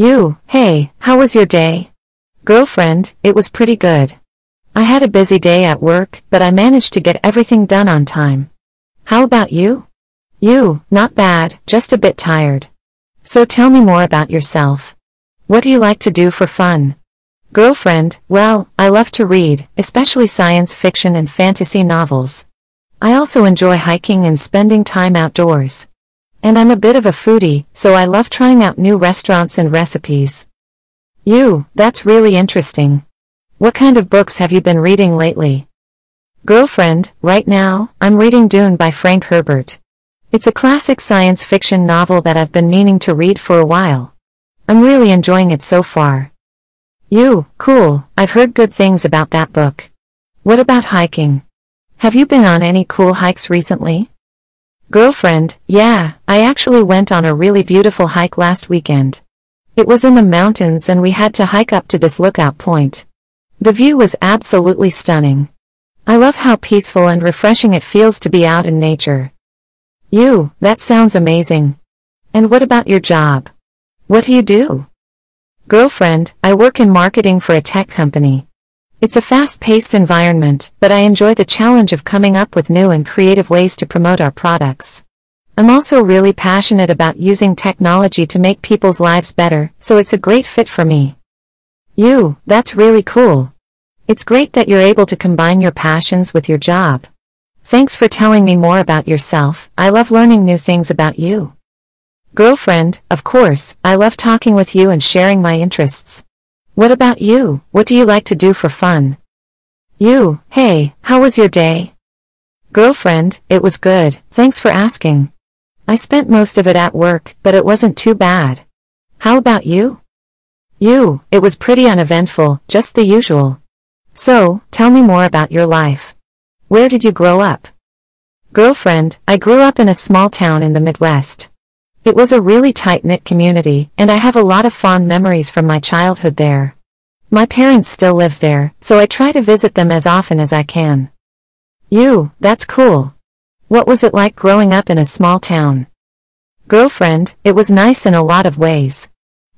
You, hey, how was your day? Girlfriend, it was pretty good. I had a busy day at work, but I managed to get everything done on time. How about you? You, not bad, just a bit tired. So tell me more about yourself. What do you like to do for fun? Girlfriend, well, I love to read, especially science fiction and fantasy novels. I also enjoy hiking and spending time outdoors. And I'm a bit of a foodie, so I love trying out new restaurants and recipes. You, that's really interesting. What kind of books have you been reading lately? Girlfriend, right now, I'm reading Dune by Frank Herbert. It's a classic science fiction novel that I've been meaning to read for a while. I'm really enjoying it so far. You, cool, I've heard good things about that book. What about hiking? Have you been on any cool hikes recently? Girlfriend, yeah, I actually went on a really beautiful hike last weekend. It was in the mountains and we had to hike up to this lookout point. The view was absolutely stunning. I love how peaceful and refreshing it feels to be out in nature. You, that sounds amazing. And what about your job? What do you do? Girlfriend, I work in marketing for a tech company. It's a fast-paced environment, but I enjoy the challenge of coming up with new and creative ways to promote our products. I'm also really passionate about using technology to make people's lives better, so it's a great fit for me. You, that's really cool. It's great that you're able to combine your passions with your job. Thanks for telling me more about yourself, I love learning new things about you. Girlfriend, of course, I love talking with you and sharing my interests. What about you, what do you like to do for fun? You, hey, how was your day? Girlfriend, it was good, thanks for asking. I spent most of it at work, but it wasn't too bad. How about you? You, it was pretty uneventful, just the usual. So, tell me more about your life. Where did you grow up? Girlfriend, I grew up in a small town in the Midwest. It was a really tight-knit community, and I have a lot of fond memories from my childhood there. My parents still live there, so I try to visit them as often as I can. You, that's cool. What was it like growing up in a small town? Girlfriend, it was nice in a lot of ways.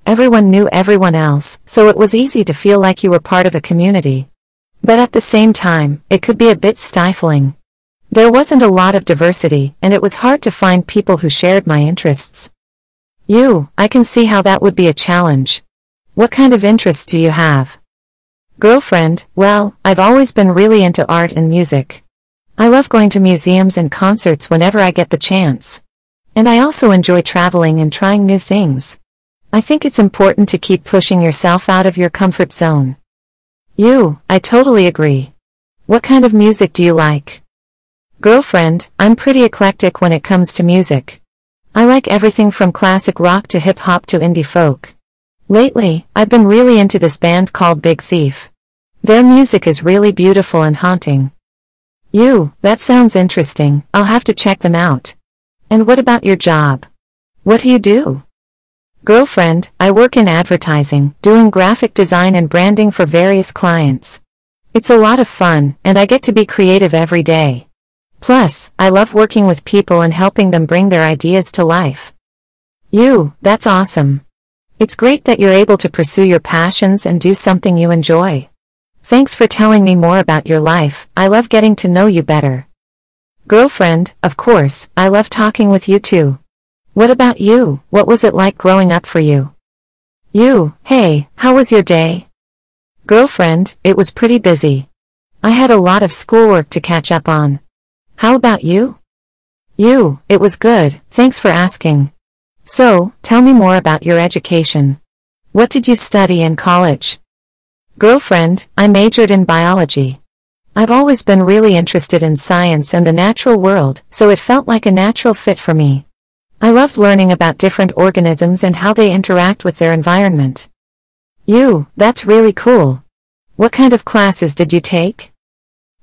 Everyone knew everyone else, so it was easy to feel like you were part of a community. But at the same time, it could be a bit stifling. There wasn't a lot of diversity, and it was hard to find people who shared my interests. You, I can see how that would be a challenge. What kind of interests do you have? Girlfriend, well, I've always been really into art and music. I love going to museums and concerts whenever I get the chance. And I also enjoy traveling and trying new things. I think it's important to keep pushing yourself out of your comfort zone. You, I totally agree. What kind of music do you like? Girlfriend, I'm pretty eclectic when it comes to music. I like everything from classic rock to hip-hop to indie folk. Lately, I've been really into this band called Big Thief. Their music is really beautiful and haunting. You, that sounds interesting, I'll have to check them out. And what about your job? What do you do? Girlfriend, I work in advertising, doing graphic design and branding for various clients. It's a lot of fun, and I get to be creative every day. Plus, I love working with people and helping them bring their ideas to life. You, that's awesome. It's great that you're able to pursue your passions and do something you enjoy. Thanks for telling me more about your life, I love getting to know you better. Girlfriend, of course, I love talking with you too. What about you? What was it like growing up for you? You, hey, how was your day? Girlfriend, it was pretty busy. I had a lot of schoolwork to catch up on. How about you? You, it was good, thanks for asking. So, tell me more about your education. What did you study in college? Girlfriend, I majored in biology. I've always been really interested in science and the natural world, so it felt like a natural fit for me. I loved learning about different organisms and how they interact with their environment. You, that's really cool. What kind of classes did you take?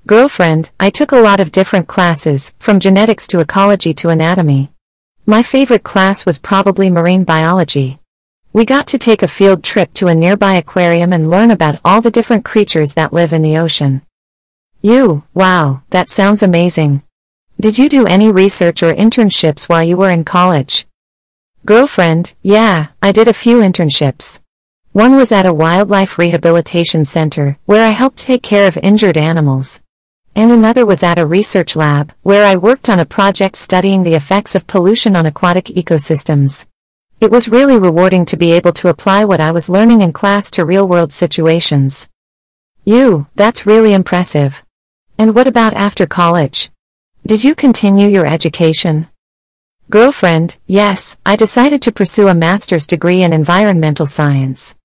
Girlfriend, I took a lot of different classes, from genetics to ecology to anatomy. My favorite class was probably marine biology. We got to take a field trip to a nearby aquarium and learn about all the different creatures that live in the ocean. You, wow, that sounds amazing. Did you do any research or internships while you were in college? Girlfriend, yeah, I did a few internships. One was at a wildlife rehabilitation center, where I helped take care of injured animals. And another was at a research lab, where I worked on a project studying the effects of pollution on aquatic ecosystems. It was really rewarding to be able to apply what I was learning in class to real-world situations. You, that's really impressive. And what about after college? Did you continue your education? Girlfriend, yes, I decided to pursue a master's degree in environmental science.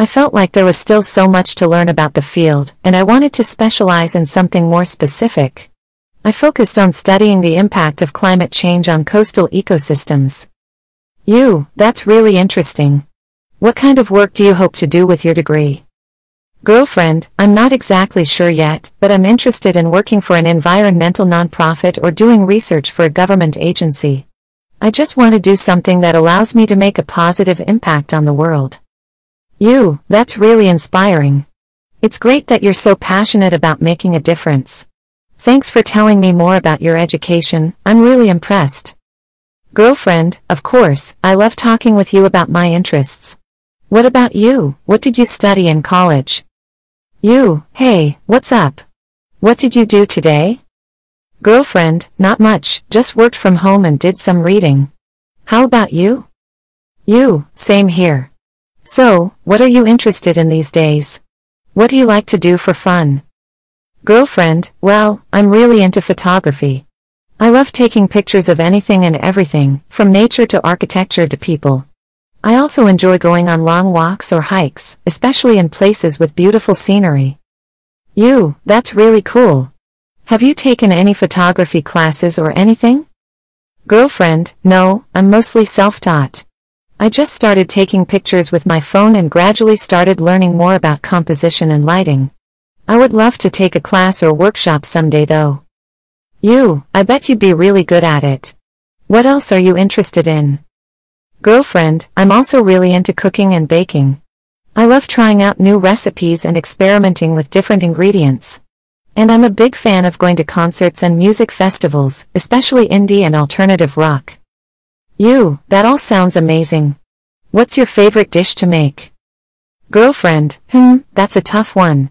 I felt like there was still so much to learn about the field, and I wanted to specialize in something more specific. I focused on studying the impact of climate change on coastal ecosystems. You, that's really interesting. What kind of work do you hope to do with your degree? Girlfriend, I'm not exactly sure yet, but I'm interested in working for an environmental nonprofit or doing research for a government agency. I just want to do something that allows me to make a positive impact on the world. You, that's really inspiring. It's great that you're so passionate about making a difference. Thanks for telling me more about your education, I'm really impressed. Girlfriend, of course, I love talking with you about my interests. What about you, what did you study in college? You, hey, what's up? What did you do today? Girlfriend, not much, just worked from home and did some reading. How about you? You, same here. So, what are you interested in these days? What do you like to do for fun? Girlfriend, well, I'm really into photography. I love taking pictures of anything and everything, from nature to architecture to people. I also enjoy going on long walks or hikes, especially in places with beautiful scenery. You, that's really cool. Have you taken any photography classes or anything? Girlfriend, no, I'm mostly self-taught. I just started taking pictures with my phone and gradually started learning more about composition and lighting. I would love to take a class or workshop someday though. You, I bet you'd be really good at it. What else are you interested in? Girlfriend, I'm also really into cooking and baking. I love trying out new recipes and experimenting with different ingredients. And I'm a big fan of going to concerts and music festivals, especially indie and alternative rock. You, that all sounds amazing. What's your favorite dish to make? Girlfriend, hmm, that's a tough one.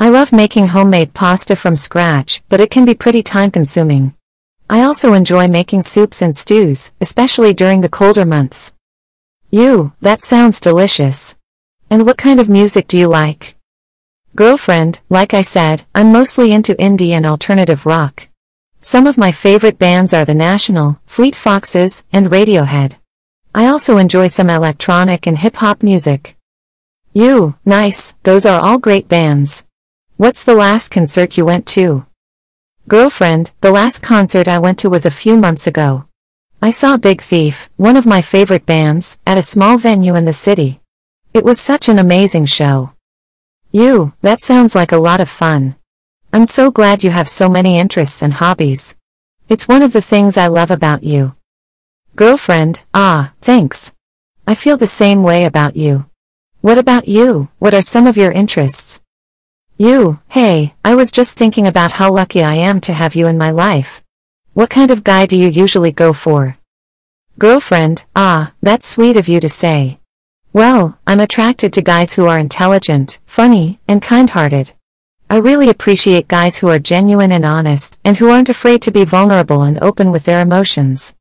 I love making homemade pasta from scratch, but it can be pretty time-consuming. I also enjoy making soups and stews, especially during the colder months. You, that sounds delicious. And what kind of music do you like? Girlfriend, like I said, I'm mostly into indie and alternative rock. Some of my favorite bands are The National, Fleet Foxes, and Radiohead. I also enjoy some electronic and hip-hop music. You, nice, those are all great bands. What's the last concert you went to? Girlfriend, the last concert I went to was a few months ago. I saw Big Thief, one of my favorite bands, at a small venue in the city. It was such an amazing show. You, that sounds like a lot of fun. I'm so glad you have so many interests and hobbies. It's one of the things I love about you. Girlfriend, ah, thanks. I feel the same way about you. What about you, what are some of your interests? You, hey, I was just thinking about how lucky I am to have you in my life. What kind of guy do you usually go for? Girlfriend, ah, that's sweet of you to say. Well, I'm attracted to guys who are intelligent, funny, and kind-hearted. I really appreciate guys who are genuine and honest, and who aren't afraid to be vulnerable and open with their emotions.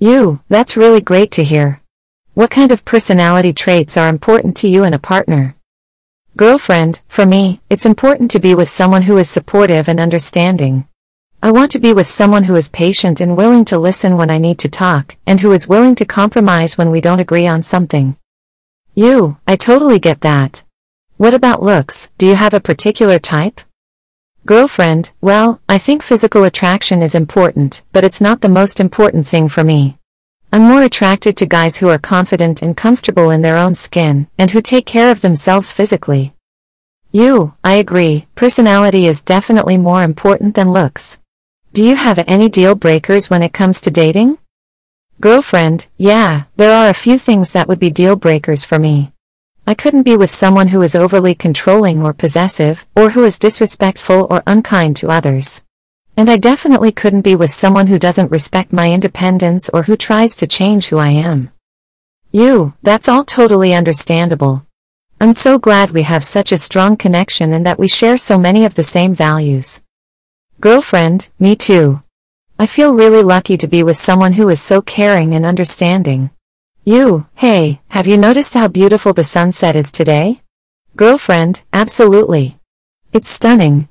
You, that's really great to hear. What kind of personality traits are important to you in a partner? Girlfriend, for me, it's important to be with someone who is supportive and understanding. I want to be with someone who is patient and willing to listen when I need to talk, and who is willing to compromise when we don't agree on something. You, I totally get that. What about looks, do you have a particular type? Girlfriend, well, I think physical attraction is important, but it's not the most important thing for me. I'm more attracted to guys who are confident and comfortable in their own skin, and who take care of themselves physically. You, I agree, personality is definitely more important than looks. Do you have any deal breakers when it comes to dating? Girlfriend, yeah, there are a few things that would be deal breakers for me. I couldn't be with someone who is overly controlling or possessive, or who is disrespectful or unkind to others. And I definitely couldn't be with someone who doesn't respect my independence or who tries to change who I am. You, that's all totally understandable. I'm so glad we have such a strong connection and that we share so many of the same values. Girlfriend, me too. I feel really lucky to be with someone who is so caring and understanding. You, hey, have you noticed how beautiful the sunset is today? Girlfriend, absolutely. It's stunning.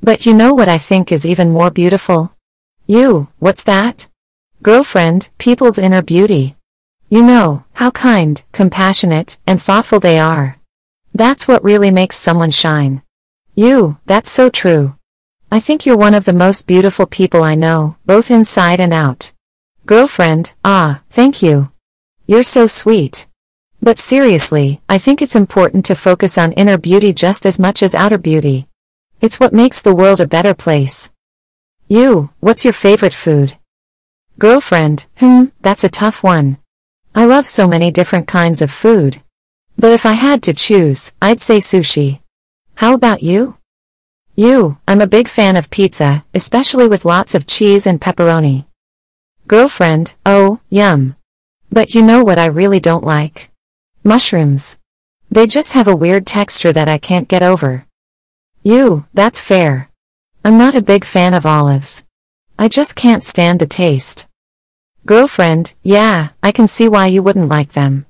But you know what I think is even more beautiful? You, what's that? Girlfriend, people's inner beauty. You know, how kind, compassionate, and thoughtful they are. That's what really makes someone shine. You, that's so true. I think you're one of the most beautiful people I know, both inside and out. Girlfriend, ah, thank you. You're so sweet. But seriously, I think it's important to focus on inner beauty just as much as outer beauty. It's what makes the world a better place. You, what's your favorite food? Girlfriend, hmm, that's a tough one. I love so many different kinds of food. But if I had to choose, I'd say sushi. How about you? You, I'm a big fan of pizza, especially with lots of cheese and pepperoni. Girlfriend, oh, yum. But you know what I really don't like? Mushrooms. They just have a weird texture that I can't get over. You, that's fair. I'm not a big fan of olives. I just can't stand the taste. Girlfriend, yeah, I can see why you wouldn't like them.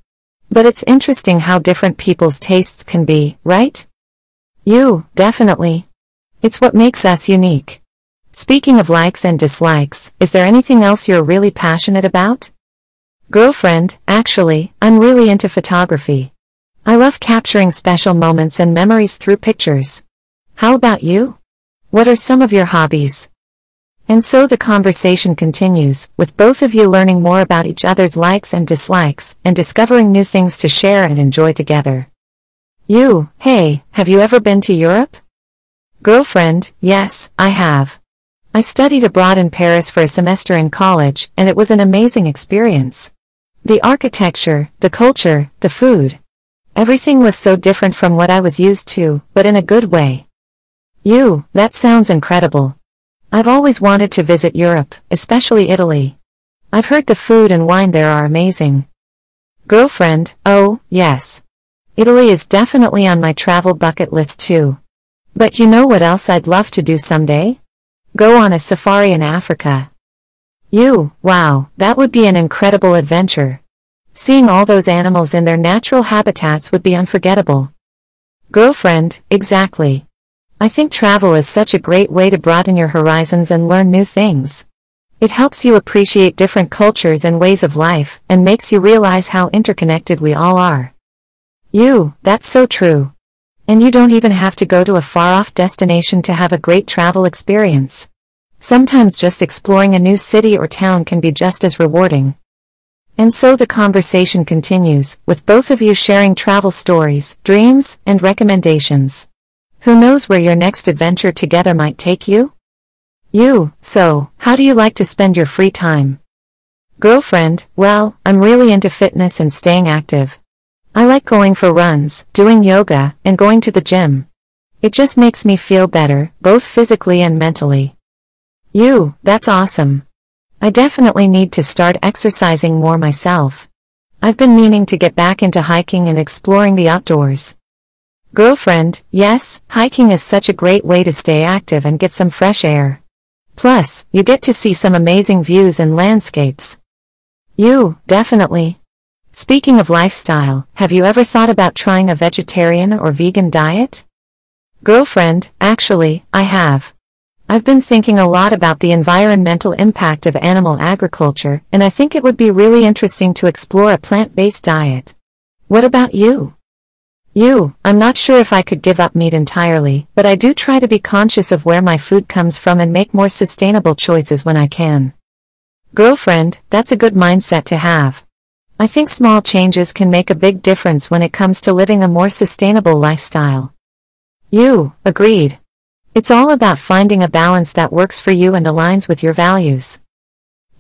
But it's interesting how different people's tastes can be, right? You, definitely. It's what makes us unique. Speaking of likes and dislikes, is there anything else you're really passionate about? Girlfriend, actually, I'm really into photography. I love capturing special moments and memories through pictures. How about you? What are some of your hobbies? And so the conversation continues, with both of you learning more about each other's likes and dislikes, and discovering new things to share and enjoy together. You, hey, have you ever been to Europe? Girlfriend, yes, I have. I studied abroad in Paris for a semester in college, and it was an amazing experience. The architecture, the culture, the food. Everything was so different from what I was used to, but in a good way. You, that sounds incredible. I've always wanted to visit Europe, especially Italy. I've heard the food and wine there are amazing. Girlfriend, oh, yes. Italy is definitely on my travel bucket list too. But you know what else I'd love to do someday? Go on a safari in Africa. You, wow, that would be an incredible adventure. Seeing all those animals in their natural habitats would be unforgettable. Girlfriend, exactly. I think travel is such a great way to broaden your horizons and learn new things. It helps you appreciate different cultures and ways of life, and makes you realize how interconnected we all are. You, that's so true. And you don't even have to go to a far-off destination to have a great travel experience. Sometimes just exploring a new city or town can be just as rewarding. And so the conversation continues, with both of you sharing travel stories, dreams, and recommendations. Who knows where your next adventure together might take you? You, so, how do you like to spend your free time? Girlfriend, well, I'm really into fitness and staying active. I like going for runs, doing yoga, and going to the gym. It just makes me feel better, both physically and mentally. You, that's awesome. I definitely need to start exercising more myself. I've been meaning to get back into hiking and exploring the outdoors. Girlfriend, yes, hiking is such a great way to stay active and get some fresh air. Plus, you get to see some amazing views and landscapes. You, definitely. Speaking of lifestyle, have you ever thought about trying a vegetarian or vegan diet? Girlfriend, actually, I have. I've been thinking a lot about the environmental impact of animal agriculture, and I think it would be really interesting to explore a plant-based diet. What about you? You, I'm not sure if I could give up meat entirely, but I do try to be conscious of where my food comes from and make more sustainable choices when I can. Girlfriend, that's a good mindset to have. I think small changes can make a big difference when it comes to living a more sustainable lifestyle. You, agreed. It's all about finding a balance that works for you and aligns with your values.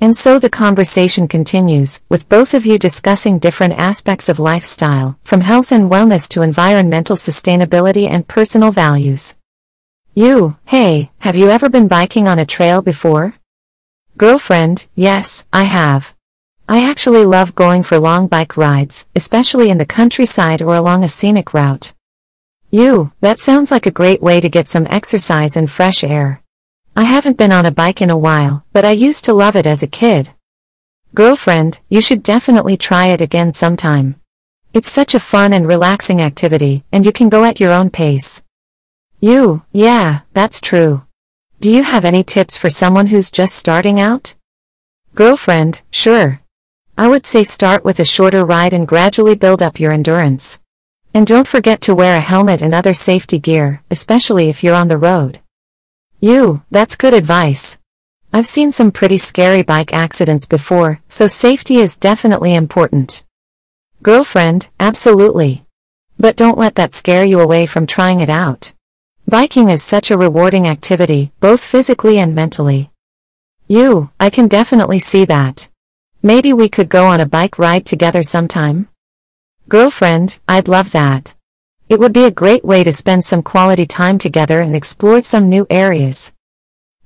And so the conversation continues, with both of you discussing different aspects of lifestyle, from health and wellness to environmental sustainability and personal values. You, hey, have you ever been biking on a trail before? Girlfriend, yes, I have. I actually love going for long bike rides, especially in the countryside or along a scenic route. You, that sounds like a great way to get some exercise and fresh air. I haven't been on a bike in a while, but I used to love it as a kid. Girlfriend, you should definitely try it again sometime. It's such a fun and relaxing activity, and you can go at your own pace. You, yeah, that's true. Do you have any tips for someone who's just starting out? Girlfriend, sure. I would say start with a shorter ride and gradually build up your endurance. And don't forget to wear a helmet and other safety gear, especially if you're on the road. You, that's good advice. I've seen some pretty scary bike accidents before, so safety is definitely important. Girlfriend, absolutely. But don't let that scare you away from trying it out. Biking is such a rewarding activity, both physically and mentally. You, I can definitely see that. Maybe we could go on a bike ride together sometime? Girlfriend, I'd love that. It would be a great way to spend some quality time together and explore some new areas.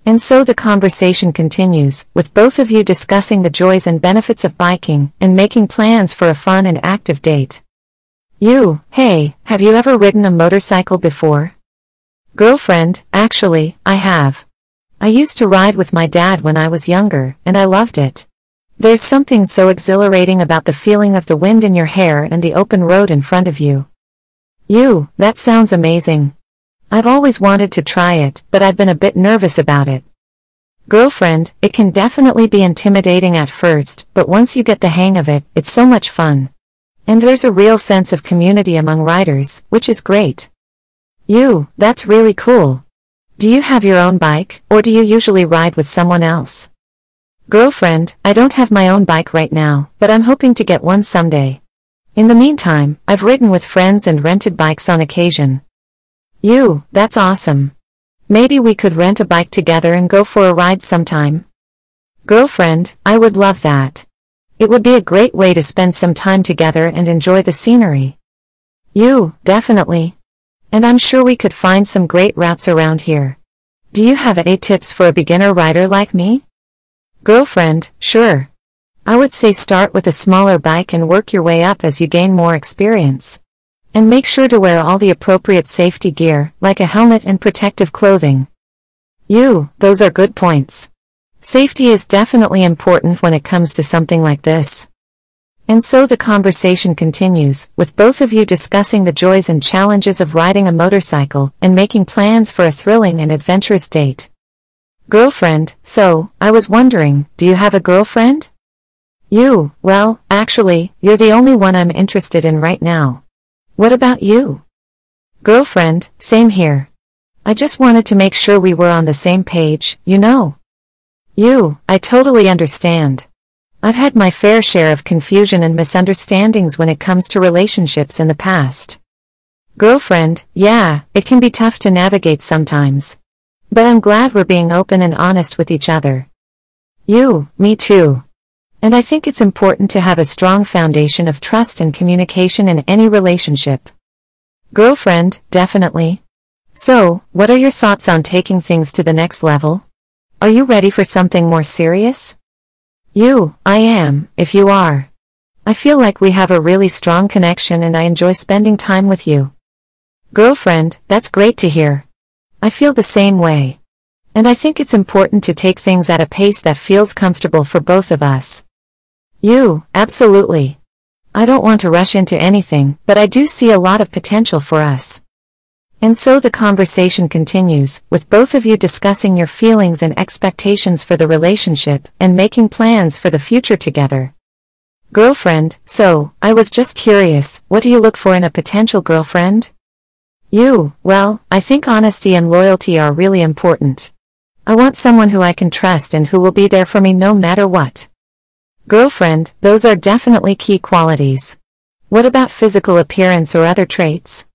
And so the conversation continues, with both of you discussing the joys and benefits of biking and making plans for a fun and active date. You, hey, have you ever ridden a motorcycle before? Girlfriend, actually, I have. I used to ride with my dad when I was younger, and I loved it. There's something so exhilarating about the feeling of the wind in your hair and the open road in front of you. You, that sounds amazing. I've always wanted to try it, but I've been a bit nervous about it. Girlfriend, it can definitely be intimidating at first, but once you get the hang of it, it's so much fun. And there's a real sense of community among riders, which is great. You, that's really cool. Do you have your own bike, or do you usually ride with someone else? Girlfriend, I don't have my own bike right now, but I'm hoping to get one someday. In the meantime, I've ridden with friends and rented bikes on occasion. You, that's awesome. Maybe we could rent a bike together and go for a ride sometime. Girlfriend, I would love that. It would be a great way to spend some time together and enjoy the scenery. You, definitely. And I'm sure we could find some great routes around here. Do you have any tips for a beginner rider like me? Girlfriend, sure. I would say start with a smaller bike and work your way up as you gain more experience. And make sure to wear all the appropriate safety gear, like a helmet and protective clothing. You, those are good points. Safety is definitely important when it comes to something like this. And so the conversation continues, with both of you discussing the joys and challenges of riding a motorcycle and making plans for a thrilling and adventurous date. Girlfriend, so, I was wondering, do you have a girlfriend? You, well, actually, you're the only one I'm interested in right now. What about you? Girlfriend, same here. I just wanted to make sure we were on the same page, you know. You, I totally understand. I've had my fair share of confusion and misunderstandings when it comes to relationships in the past. Girlfriend, yeah, it can be tough to navigate sometimes. But I'm glad we're being open and honest with each other. You, me too. And I think it's important to have a strong foundation of trust and communication in any relationship. Girlfriend, definitely. So, what are your thoughts on taking things to the next level? Are you ready for something more serious? You, I am, if you are. I feel like we have a really strong connection and I enjoy spending time with you. Girlfriend, that's great to hear. I feel the same way. And I think it's important to take things at a pace that feels comfortable for both of us. You, absolutely. I don't want to rush into anything, but I do see a lot of potential for us. And so the conversation continues, with both of you discussing your feelings and expectations for the relationship and making plans for the future together. Girlfriend, so, I was just curious, what do you look for in a potential girlfriend? You, well, I think honesty and loyalty are really important. I want someone who I can trust and who will be there for me no matter what. Girlfriend, those are definitely key qualities. What about physical appearance or other traits?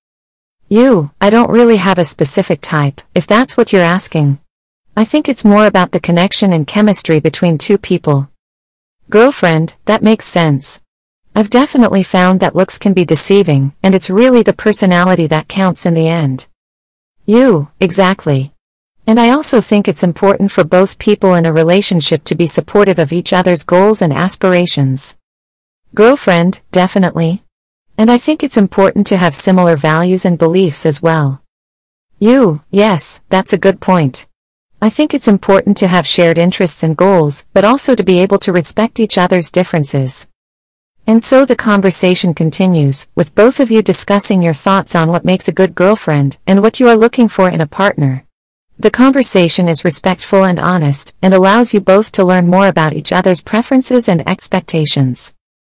You, I don't really have a specific type, if that's what you're asking. I think it's more about the connection and chemistry between two people. Girlfriend, that makes sense. I've definitely found that looks can be deceiving, and it's really the personality that counts in the end. You, exactly. And I also think it's important for both people in a relationship to be supportive of each other's goals and aspirations. Girlfriend, definitely. And I think it's important to have similar values and beliefs as well. You, yes, that's a good point. I think it's important to have shared interests and goals, but also to be able to respect each other's differences. And so the conversation continues, with both of you discussing your thoughts on what makes a good girlfriend and what you are looking for in a partner. The conversation is respectful and honest, and allows you both to learn more about each other's preferences and expectations.